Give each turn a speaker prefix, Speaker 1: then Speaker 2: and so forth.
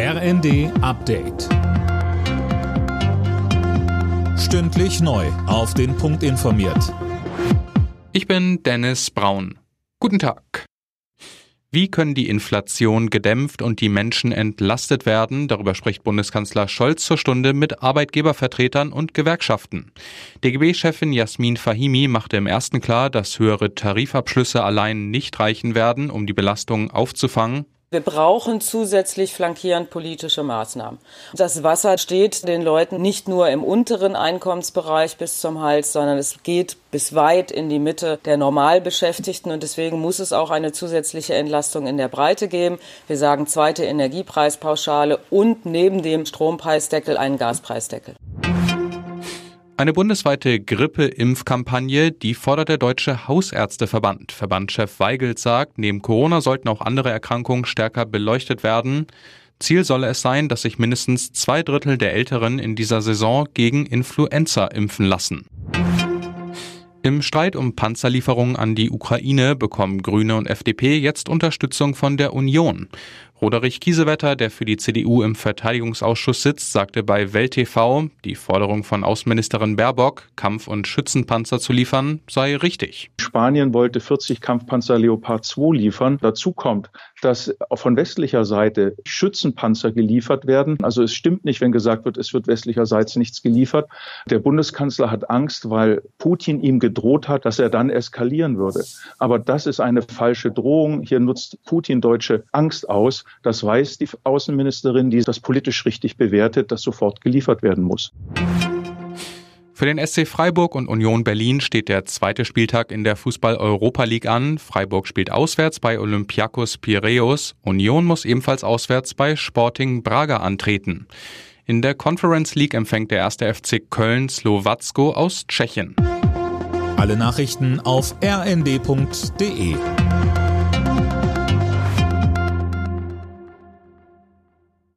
Speaker 1: RND Update. Stündlich neu. Auf den Punkt informiert.
Speaker 2: Ich bin Dennis Braun. Guten Tag. Wie können die Inflation gedämpft und die Menschen entlastet werden? Darüber spricht Bundeskanzler Scholz zur Stunde mit Arbeitgebervertretern und Gewerkschaften. DGB-Chefin Jasmin Fahimi machte im ersten klar, dass höhere Tarifabschlüsse allein nicht reichen werden, um die Belastung aufzufangen.
Speaker 3: Wir brauchen zusätzlich flankierend politische Maßnahmen. Das Wasser steht den Leuten nicht nur im unteren Einkommensbereich bis zum Hals, sondern es geht bis weit in die Mitte der Normalbeschäftigten und deswegen muss es auch eine zusätzliche Entlastung in der Breite geben. Wir sagen zweite Energiepreispauschale und neben dem Strompreisdeckel einen Gaspreisdeckel.
Speaker 2: Eine bundesweite Grippe-Impfkampagne, die fordert der Deutsche Hausärzteverband. Verbandchef Weigelt sagt, neben Corona sollten auch andere Erkrankungen stärker beleuchtet werden. Ziel solle es sein, dass sich mindestens zwei Drittel der Älteren in dieser Saison gegen Influenza impfen lassen. Im Streit um Panzerlieferungen an die Ukraine bekommen Grüne und FDP jetzt Unterstützung von der Union. Roderich Kiesewetter, der für die CDU im Verteidigungsausschuss sitzt, sagte bei Welt TV, die Forderung von Außenministerin Baerbock, Kampf- und Schützenpanzer zu liefern, sei richtig.
Speaker 4: Spanien wollte 40 Kampfpanzer Leopard 2 liefern. Dazu kommt, dass von westlicher Seite Schützenpanzer geliefert werden. Also es stimmt nicht, wenn gesagt wird, es wird westlicherseits nichts geliefert. Der Bundeskanzler hat Angst, weil Putin ihm gedroht hat, dass er dann eskalieren würde. Aber das ist eine falsche Drohung. Hier nutzt Putin deutsche Angst aus. Das weiß die Außenministerin, die das politisch richtig bewertet, dass sofort geliefert werden muss.
Speaker 2: Für den SC Freiburg und Union Berlin steht der zweite Spieltag in der Fußball-Europa League an. Freiburg spielt auswärts bei Olympiakos Piraeus. Union muss ebenfalls auswärts bei Sporting Braga antreten. In der Conference League empfängt der erste FC Köln Slowacko aus Tschechien.
Speaker 1: Alle Nachrichten auf rnd.de